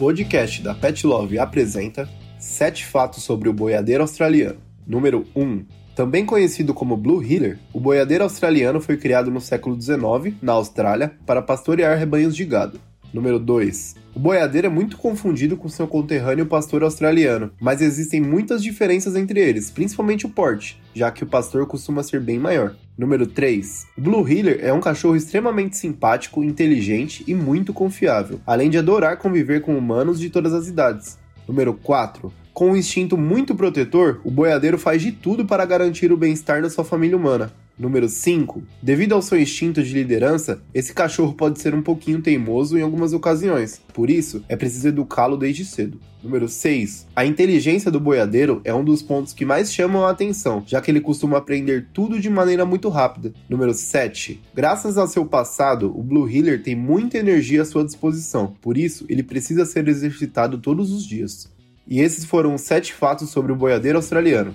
podcast da Pet Love apresenta 7 fatos sobre o boiadeiro australiano. Número 1. Também conhecido como Blue Heeler, o boiadeiro australiano foi criado no século XIX, na Austrália, para pastorear rebanhos de gado. Número 2. O boiadeiro é muito confundido com seu conterrâneo pastor australiano, mas existem muitas diferenças entre eles, principalmente o porte, já que o pastor costuma ser bem maior. Número 3. O Blue Heeler é um cachorro extremamente simpático, inteligente e muito confiável, além de adorar conviver com humanos de todas as idades. Número 4. Com um instinto muito protetor, o boiadeiro faz de tudo para garantir o bem-estar da sua família humana. Número 5. Devido ao seu instinto de liderança, esse cachorro pode ser um pouquinho teimoso em algumas ocasiões, por isso é preciso educá-lo desde cedo. Número 6. A inteligência do boiadeiro é um dos pontos que mais chamam a atenção, já que ele costuma aprender tudo de maneira muito rápida. Número 7. Graças ao seu passado, o Blue Healer tem muita energia à sua disposição, por isso ele precisa ser exercitado todos os dias. E esses foram os 7 fatos sobre o boiadeiro australiano.